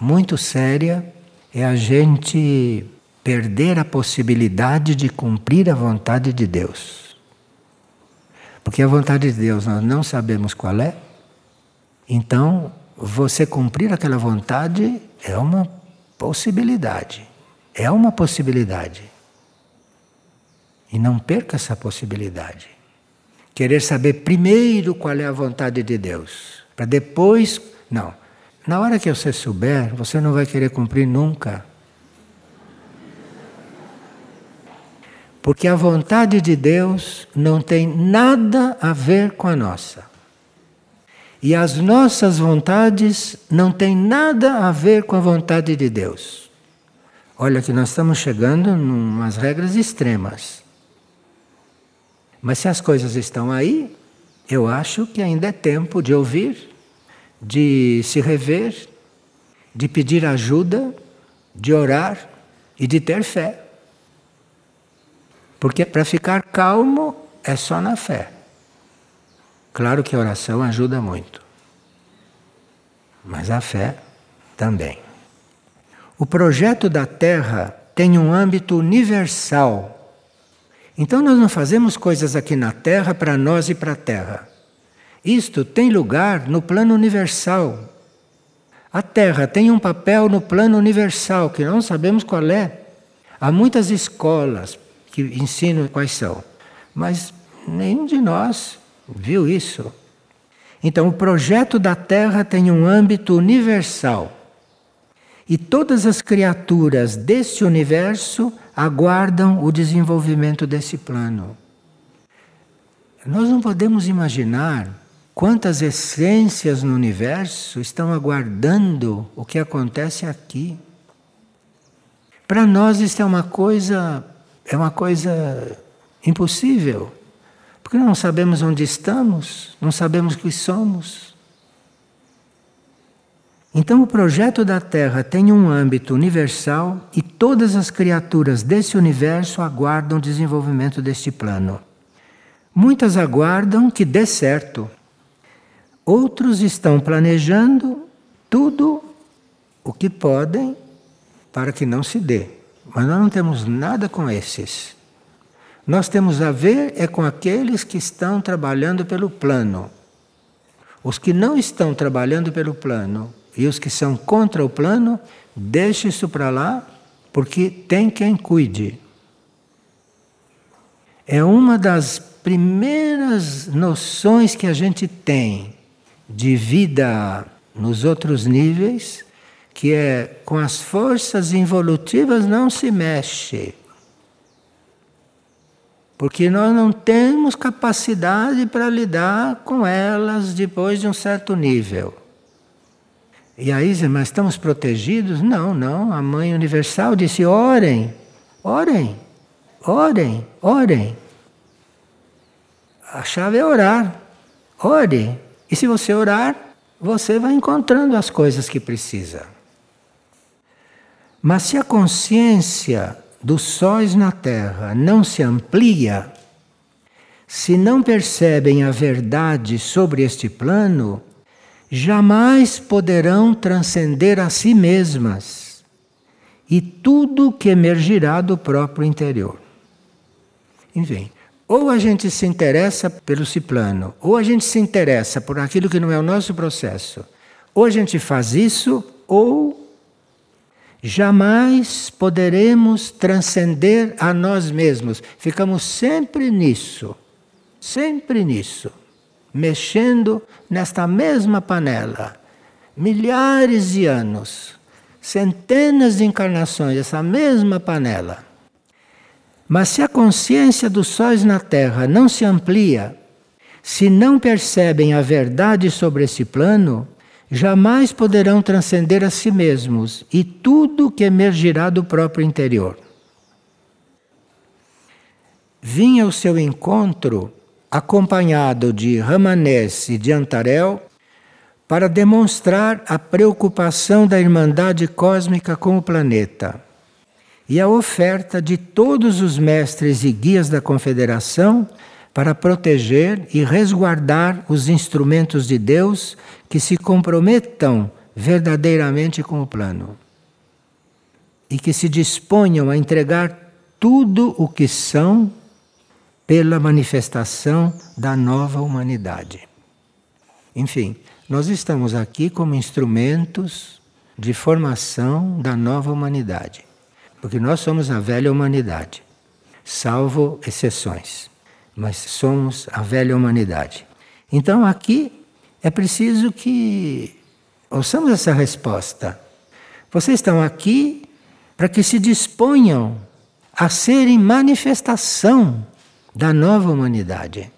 muito séria é a gente perder a possibilidade de cumprir a vontade de Deus. Porque a vontade de Deus nós não sabemos qual é. Então, você cumprir aquela vontade é uma possibilidade. É uma possibilidade. E não perca essa possibilidade. querer saber primeiro qual é a vontade de Deus, para depois. Não. Na hora que você souber, você não vai querer cumprir nunca. Porque a vontade de Deus não tem nada a ver com a nossa. E as nossas vontades não têm nada a ver com a vontade de Deus. Olha que nós estamos chegando em umas regras extremas. Mas se as coisas estão aí, eu acho que ainda é tempo de ouvir, de se rever, de pedir ajuda, de orar e de ter fé. Porque para ficar calmo é só na fé. Claro que a oração ajuda muito, mas a fé também. O projeto da Terra tem um âmbito universal. Então nós não fazemos coisas aqui na Terra para nós e para a Terra. Isto tem lugar no plano universal. A Terra tem um papel no plano universal que não sabemos qual é. Há muitas escolas, que ensinam quais são. Mas nenhum de nós viu isso. Então, o projeto da Terra tem um âmbito universal. E todas as criaturas deste universo aguardam o desenvolvimento desse plano. Nós não podemos imaginar quantas essências no universo estão aguardando o que acontece aqui. Para nós, isso é uma coisa é uma coisa impossível, porque não sabemos onde estamos, não sabemos o que somos. Então, o projeto da Terra tem um âmbito universal e todas as criaturas desse universo aguardam o desenvolvimento deste plano. Muitas aguardam que dê certo, outros estão planejando tudo o que podem para que não se dê. Mas nós não temos nada com esses. Nós temos a ver é com aqueles que estão trabalhando pelo plano. Os que não estão trabalhando pelo plano e os que são contra o plano, deixe isso para lá, porque tem quem cuide. É uma das primeiras noções que a gente tem de vida nos outros níveis que é com as forças involutivas não se mexe. Porque nós não temos capacidade para lidar com elas depois de um certo nível. E aí, mas estamos protegidos? Não, não. A Mãe Universal disse: orem, orem, orem, orem. A chave é orar. Ore. E se você orar, você vai encontrando as coisas que precisa. Mas se a consciência dos sóis na Terra não se amplia, se não percebem a verdade sobre este plano, jamais poderão transcender a si mesmas e tudo que emergirá do próprio interior. Enfim, ou a gente se interessa pelo si plano, ou a gente se interessa por aquilo que não é o nosso processo. Ou a gente faz isso, ou Jamais poderemos transcender a nós mesmos. Ficamos sempre nisso, sempre nisso, mexendo nesta mesma panela. Milhares de anos, centenas de encarnações, essa mesma panela. Mas se a consciência dos sóis na Terra não se amplia, se não percebem a verdade sobre esse plano, jamais poderão transcender a si mesmos e tudo que emergirá do próprio interior. Vinha ao seu encontro acompanhado de Ramanés e de Antarel para demonstrar a preocupação da Irmandade Cósmica com o planeta e a oferta de todos os mestres e guias da Confederação para proteger e resguardar os instrumentos de Deus que se comprometam verdadeiramente com o plano e que se disponham a entregar tudo o que são pela manifestação da nova humanidade. Enfim, nós estamos aqui como instrumentos de formação da nova humanidade, porque nós somos a velha humanidade, salvo exceções. mas somos a velha humanidade. Então aqui é preciso que ouçamos essa resposta. Vocês estão aqui para que se disponham a serem manifestação da nova humanidade.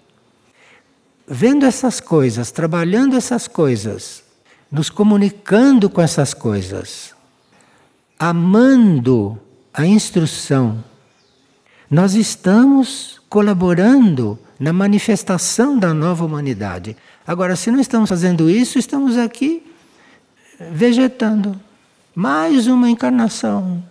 Vendo essas coisas, trabalhando essas coisas, nos comunicando com essas coisas, amando a instrução, nós estamos colaborando na manifestação da nova humanidade. Agora, se não estamos fazendo isso, estamos aqui vegetando. Mais uma encarnação,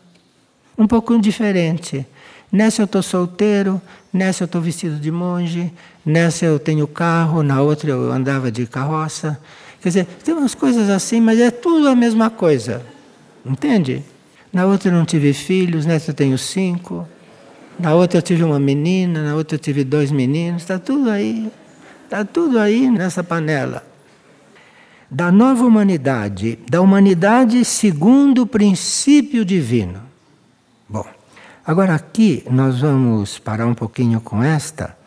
um pouco diferente. Nessa eu estou solteiro, nessa eu estou vestido de monge, nessa eu tenho carro, na outra eu andava de carroça. Quer dizer, tem umas coisas assim, mas é tudo a mesma coisa. Entende? Na outra eu não tive filhos, nessa eu tenho cinco. Na outra eu tive uma menina, na outra eu tive dois meninos. Está tudo aí. Está tudo aí nessa panela. Da nova humanidade, da humanidade segundo o princípio divino. Bom, agora aqui nós vamos parar um pouquinho com esta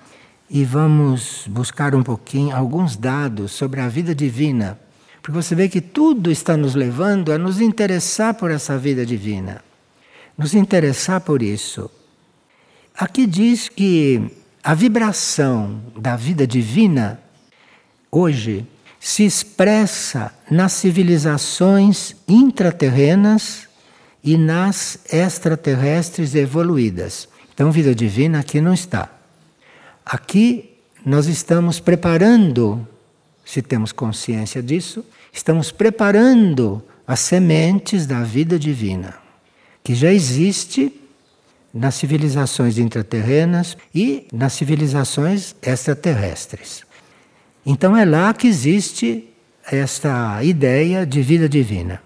e vamos buscar um pouquinho alguns dados sobre a vida divina. Porque você vê que tudo está nos levando a nos interessar por essa vida divina. Nos interessar por isso. Aqui diz que a vibração da vida divina hoje se expressa nas civilizações intraterrenas e nas extraterrestres evoluídas. Então, vida divina aqui não está. Aqui nós estamos preparando, se temos consciência disso, estamos preparando as sementes da vida divina, que já existe nas civilizações intraterrenas e nas civilizações extraterrestres. Então é lá que existe esta ideia de vida divina.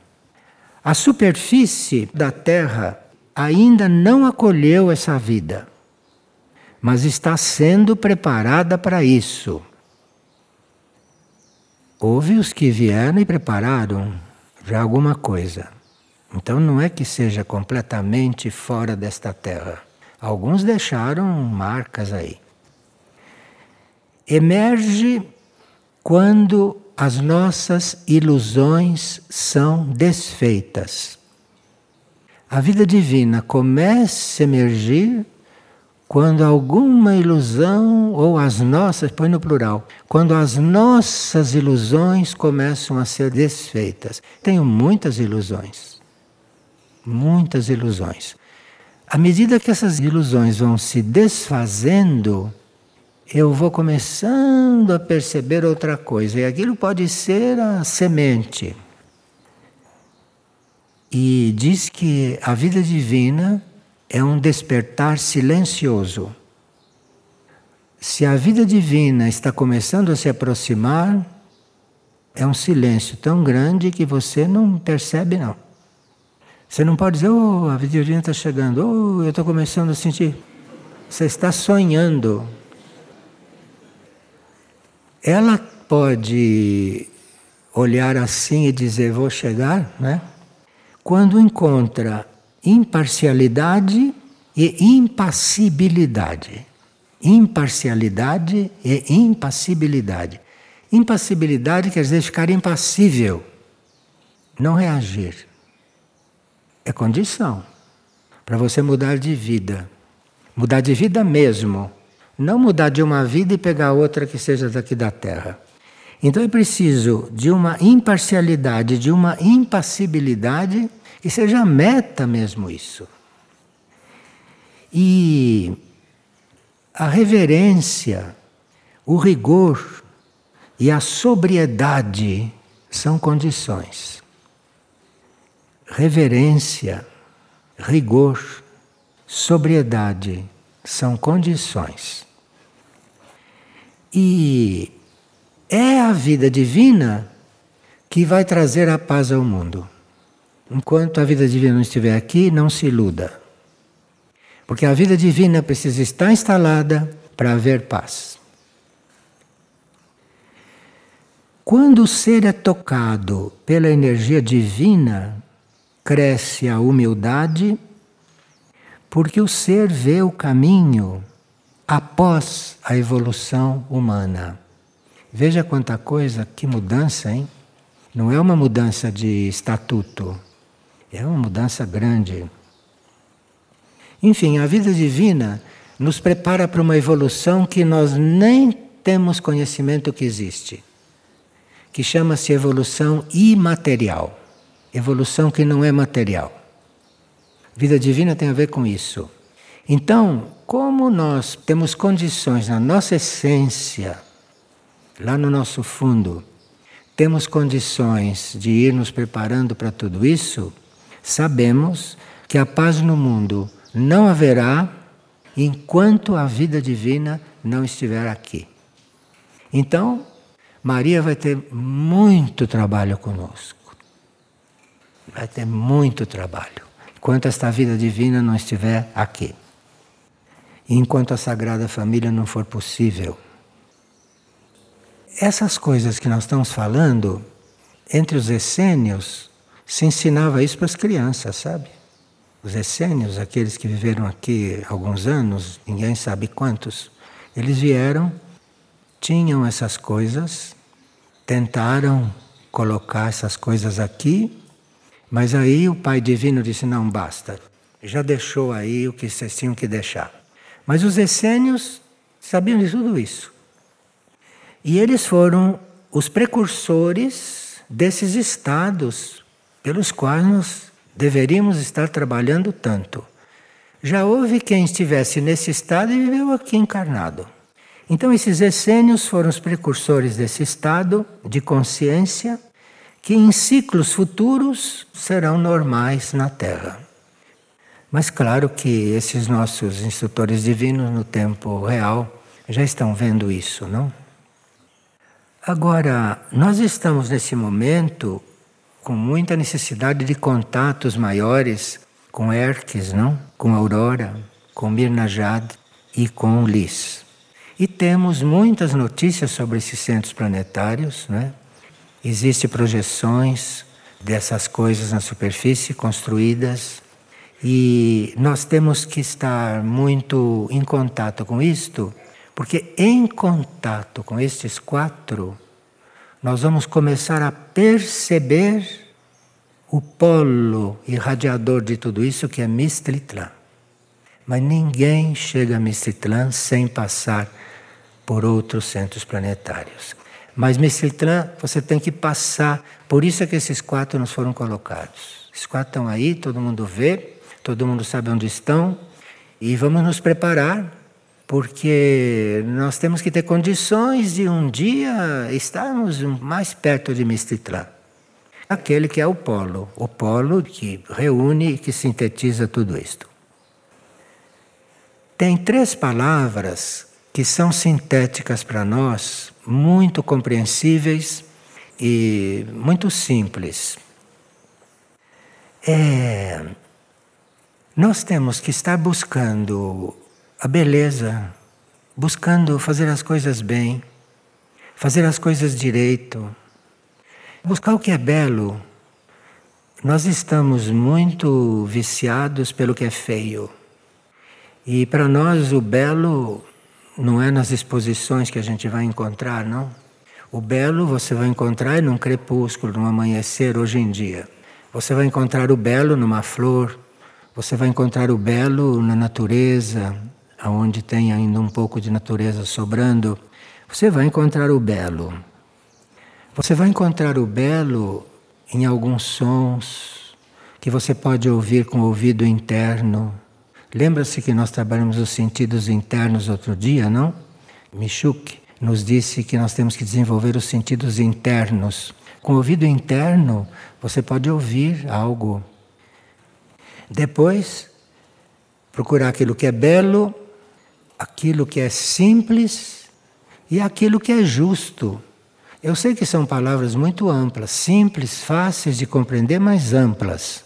A superfície da Terra ainda não acolheu essa vida mas está sendo preparada para isso. Houve os que vieram e prepararam já alguma coisa. Então não é que seja completamente fora desta terra. Alguns deixaram marcas aí. Emerge quando as nossas ilusões são desfeitas. A vida divina começa a emergir quando alguma ilusão, ou as nossas, põe no plural, quando as nossas ilusões começam a ser desfeitas. Tenho muitas ilusões. Muitas ilusões. À medida que essas ilusões vão se desfazendo, eu vou começando a perceber outra coisa. E aquilo pode ser a semente. E diz que a vida divina é um despertar silencioso. Se a vida divina está começando a se aproximar, é um silêncio tão grande que você não percebe, não. Você não pode dizer, oh, a vida divina está chegando, oh, eu estou começando a sentir. Você está sonhando. Ela pode olhar assim e dizer, vou chegar, né? Quando encontra imparcialidade e impassibilidade. Imparcialidade e impassibilidade. Impassibilidade quer dizer ficar impassível, não reagir. É condição para você mudar de vida. Mudar de vida mesmo. Não mudar de uma vida e pegar outra que seja daqui da Terra. Então é preciso de uma imparcialidade, de uma impassibilidade que seja meta mesmo isso. E a reverência, o rigor e a sobriedade são condições. Reverência, rigor, sobriedade são condições. E é a vida divina que vai trazer a paz ao mundo. Enquanto a vida divina não estiver aqui, não se iluda. Porque a vida divina precisa estar instalada para haver paz. Quando o ser é tocado pela energia divina, cresce a humildade, porque o ser vê o caminho após a evolução humana. Veja quanta coisa, que mudança, hein? Não é uma mudança de estatuto, é uma mudança grande. Enfim, a vida divina nos prepara para uma evolução que nós nem temos conhecimento que existe, que chama-se evolução imaterial, evolução que não é material. Vida divina tem a ver com isso. Então, como nós temos condições na nossa essência, lá no nosso fundo, temos condições de ir nos preparando para tudo isso, sabemos que a paz no mundo não haverá enquanto a vida divina não estiver aqui. Então, Maria vai ter muito trabalho conosco. Vai ter muito trabalho, enquanto esta vida divina não estiver aqui. Enquanto a Sagrada Família não for possível. Essas coisas que nós estamos falando, entre os essênios, se ensinava isso para as crianças, sabe? Os essênios, aqueles que viveram aqui alguns anos, ninguém sabe quantos, eles vieram, tinham essas coisas, tentaram colocar essas coisas aqui, mas aí o Pai Divino disse: não basta, já deixou aí o que vocês tinham que deixar. Mas os essênios sabiam de tudo isso. E eles foram os precursores desses estados pelos quais nós deveríamos estar trabalhando tanto. Já houve quem estivesse nesse estado e viveu aqui encarnado. Então, esses essênios foram os precursores desse estado de consciência que em ciclos futuros serão normais na Terra. Mas, claro que esses nossos instrutores divinos no tempo real já estão vendo isso, não? Agora, nós estamos nesse momento com muita necessidade de contatos maiores com Erques, não? com Aurora, com Mirna Jade e com Liz. E temos muitas notícias sobre esses centros planetários. Né? Existem projeções dessas coisas na superfície construídas e nós temos que estar muito em contato com isto, porque em contato com estes quatro nós vamos começar a perceber o polo irradiador de tudo isso que é Mistritlan. Mas ninguém chega a Mistritlan sem passar por outros centros planetários. Mas Mistritlan você tem que passar, por isso é que esses quatro nos foram colocados. Esses quatro estão aí, todo mundo vê, todo mundo sabe onde estão, e vamos nos preparar porque nós temos que ter condições de um dia estarmos mais perto de Mistitlan. Aquele que é o polo, o polo que reúne e que sintetiza tudo isto. Tem três palavras que são sintéticas para nós, muito compreensíveis e muito simples. É, nós temos que estar buscando a beleza, buscando fazer as coisas bem, fazer as coisas direito, buscar o que é belo. Nós estamos muito viciados pelo que é feio. E para nós o belo não é nas exposições que a gente vai encontrar, não. O belo você vai encontrar num crepúsculo, num amanhecer hoje em dia. Você vai encontrar o belo numa flor, você vai encontrar o belo na natureza, aonde tem ainda um pouco de natureza sobrando, você vai encontrar o belo. Você vai encontrar o belo em alguns sons que você pode ouvir com o ouvido interno. Lembra-se que nós trabalhamos os sentidos internos outro dia, não? Michuk nos disse que nós temos que desenvolver os sentidos internos. Com o ouvido interno, você pode ouvir algo. Depois, procurar aquilo que é belo aquilo que é simples e aquilo que é justo. Eu sei que são palavras muito amplas, simples, fáceis de compreender, mas amplas.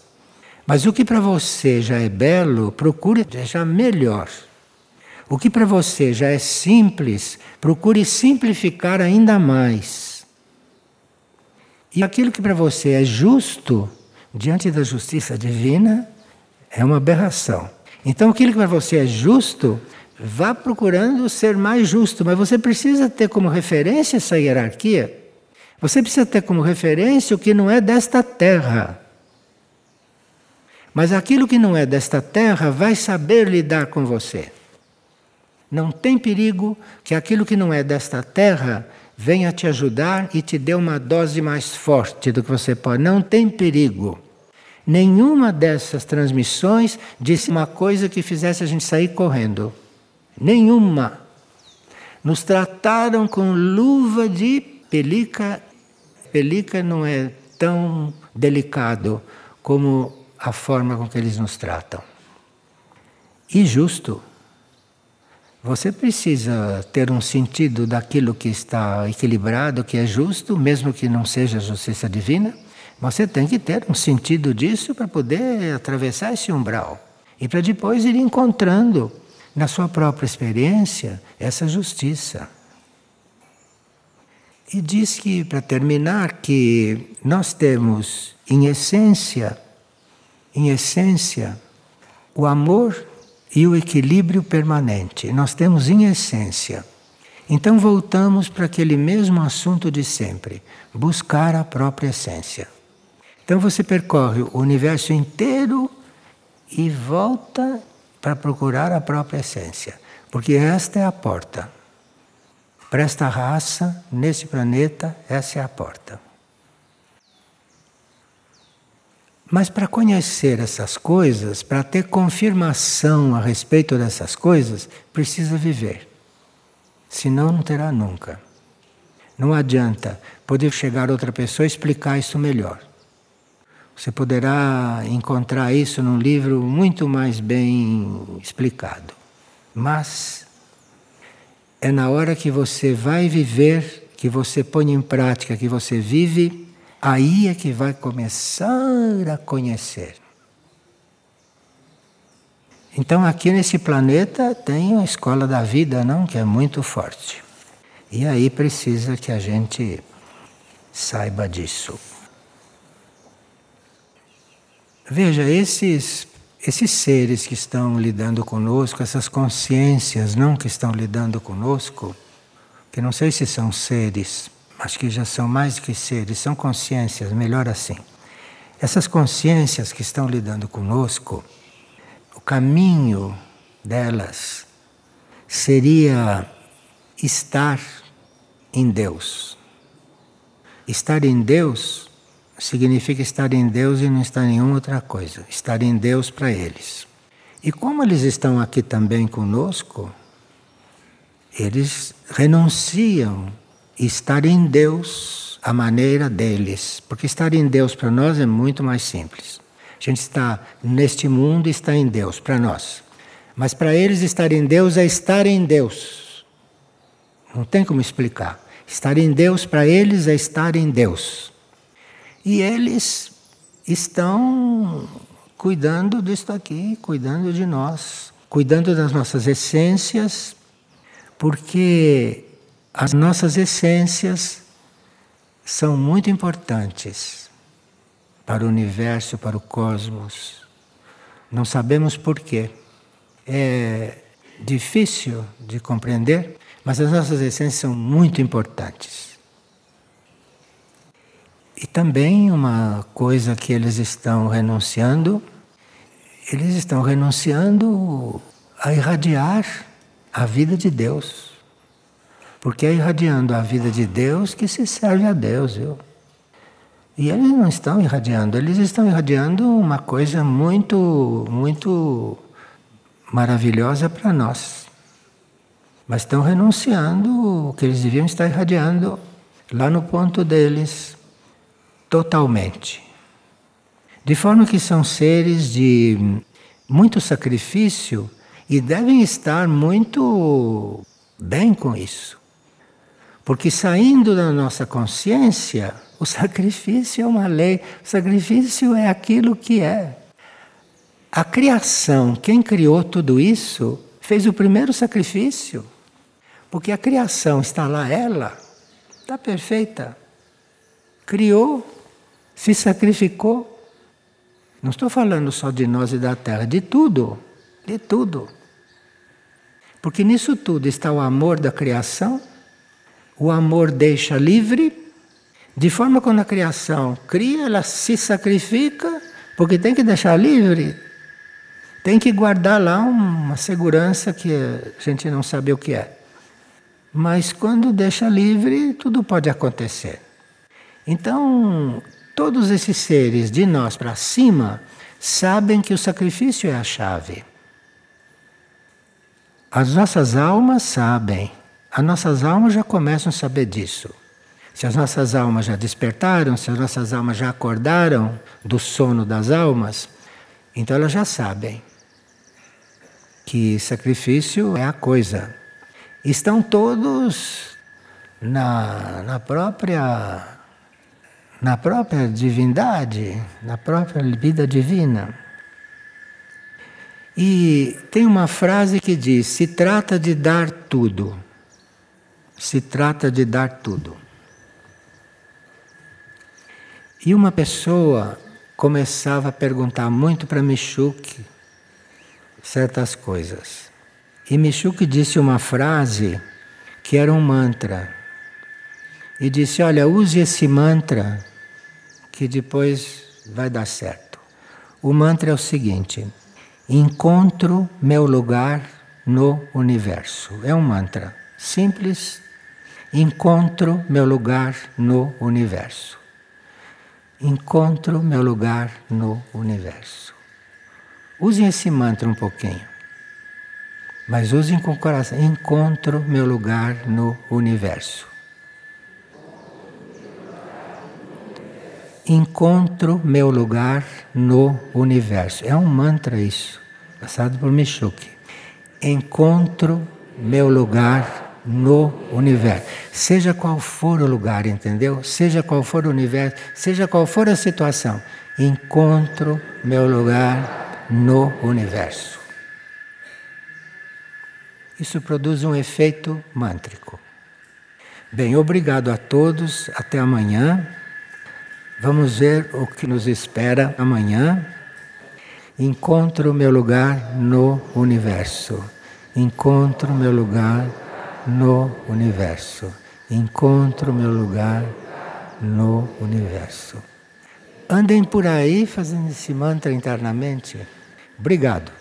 Mas o que para você já é belo, procure deixar melhor. O que para você já é simples, procure simplificar ainda mais. E aquilo que para você é justo, diante da justiça divina, é uma aberração. Então aquilo que para você é justo, vá procurando ser mais justo, mas você precisa ter como referência essa hierarquia. Você precisa ter como referência o que não é desta terra. Mas aquilo que não é desta terra vai saber lidar com você. Não tem perigo que aquilo que não é desta terra venha te ajudar e te dê uma dose mais forte do que você pode. Não tem perigo. Nenhuma dessas transmissões disse uma coisa que fizesse a gente sair correndo. Nenhuma. Nos trataram com luva de pelica. Pelica não é tão delicado como a forma com que eles nos tratam. E justo. Você precisa ter um sentido daquilo que está equilibrado, que é justo, mesmo que não seja justiça divina. Você tem que ter um sentido disso para poder atravessar esse umbral e para depois ir encontrando na sua própria experiência essa justiça. E diz que, para terminar, que nós temos em essência em essência, o amor e o equilíbrio permanente. Nós temos em essência. Então voltamos para aquele mesmo assunto de sempre: buscar a própria essência. Então você percorre o universo inteiro e volta para procurar a própria essência, porque esta é a porta. Para esta raça, nesse planeta, essa é a porta. Mas para conhecer essas coisas, para ter confirmação a respeito dessas coisas, precisa viver. Senão não terá nunca. Não adianta poder chegar outra pessoa e explicar isso melhor. Você poderá encontrar isso num livro muito mais bem explicado. Mas é na hora que você vai viver, que você põe em prática, que você vive, Aí é que vai começar a conhecer. Então aqui nesse planeta tem a escola da vida, não, que é muito forte. E aí precisa que a gente saiba disso. Veja, esses esses seres que estão lidando conosco, essas consciências não que estão lidando conosco, que não sei se são seres, acho que já são mais que seres, são consciências, melhor assim. Essas consciências que estão lidando conosco, o caminho delas seria estar em Deus. Estar em Deus significa estar em Deus e não estar em nenhuma outra coisa. Estar em Deus para eles. E como eles estão aqui também conosco, eles renunciam estar em Deus a maneira deles. Porque estar em Deus para nós é muito mais simples. A gente está neste mundo e está em Deus para nós. Mas para eles estar em Deus é estar em Deus. Não tem como explicar. Estar em Deus para eles é estar em Deus. E eles estão cuidando disto aqui, cuidando de nós, cuidando das nossas essências, porque as nossas essências são muito importantes para o universo, para o cosmos. Não sabemos porquê. É difícil de compreender, mas as nossas essências são muito importantes. E também uma coisa que eles estão renunciando, eles estão renunciando a irradiar a vida de Deus. Porque é irradiando a vida de Deus que se serve a Deus, viu? E eles não estão irradiando, eles estão irradiando uma coisa muito, muito maravilhosa para nós. Mas estão renunciando o que eles deviam estar irradiando lá no ponto deles, totalmente. De forma que são seres de muito sacrifício e devem estar muito bem com isso. Porque saindo da nossa consciência, o sacrifício é uma lei, o sacrifício é aquilo que é. A criação, quem criou tudo isso, fez o primeiro sacrifício. Porque a criação está lá, ela, está perfeita. Criou, se sacrificou. Não estou falando só de nós e da terra, de tudo, de tudo. Porque nisso tudo está o amor da criação, o amor deixa livre, de forma que quando a criação cria, ela se sacrifica, porque tem que deixar livre. Tem que guardar lá uma segurança que a gente não sabe o que é. Mas quando deixa livre, tudo pode acontecer. Então, todos esses seres de nós para cima sabem que o sacrifício é a chave. As nossas almas sabem, as nossas almas já começam a saber disso. Se as nossas almas já despertaram, se as nossas almas já acordaram do sono das almas, então elas já sabem que sacrifício é a coisa. Estão todos na, na própria na própria divindade, na própria vida divina. E tem uma frase que diz: se trata de dar tudo. Se trata de dar tudo. E uma pessoa começava a perguntar muito para Michuque certas coisas. E Michuque disse uma frase que era um mantra. E disse: Olha, use esse mantra que depois vai dar certo. O mantra é o seguinte: Encontro meu lugar no universo. É um mantra simples. Encontro meu lugar no universo. Encontro meu lugar no universo. Usem esse mantra um pouquinho. Mas usem com o coração. Encontro meu lugar no universo. encontro meu lugar no universo. É um mantra isso, passado por Michuque. Encontro meu lugar no universo. Seja qual for o lugar, entendeu? Seja qual for o universo, seja qual for a situação, encontro meu lugar no universo. Isso produz um efeito mântrico. Bem, obrigado a todos. Até amanhã. Vamos ver o que nos espera amanhã. Encontro meu lugar no universo. Encontro meu lugar no universo. Encontro meu lugar no universo. Andem por aí fazendo esse mantra internamente. Obrigado.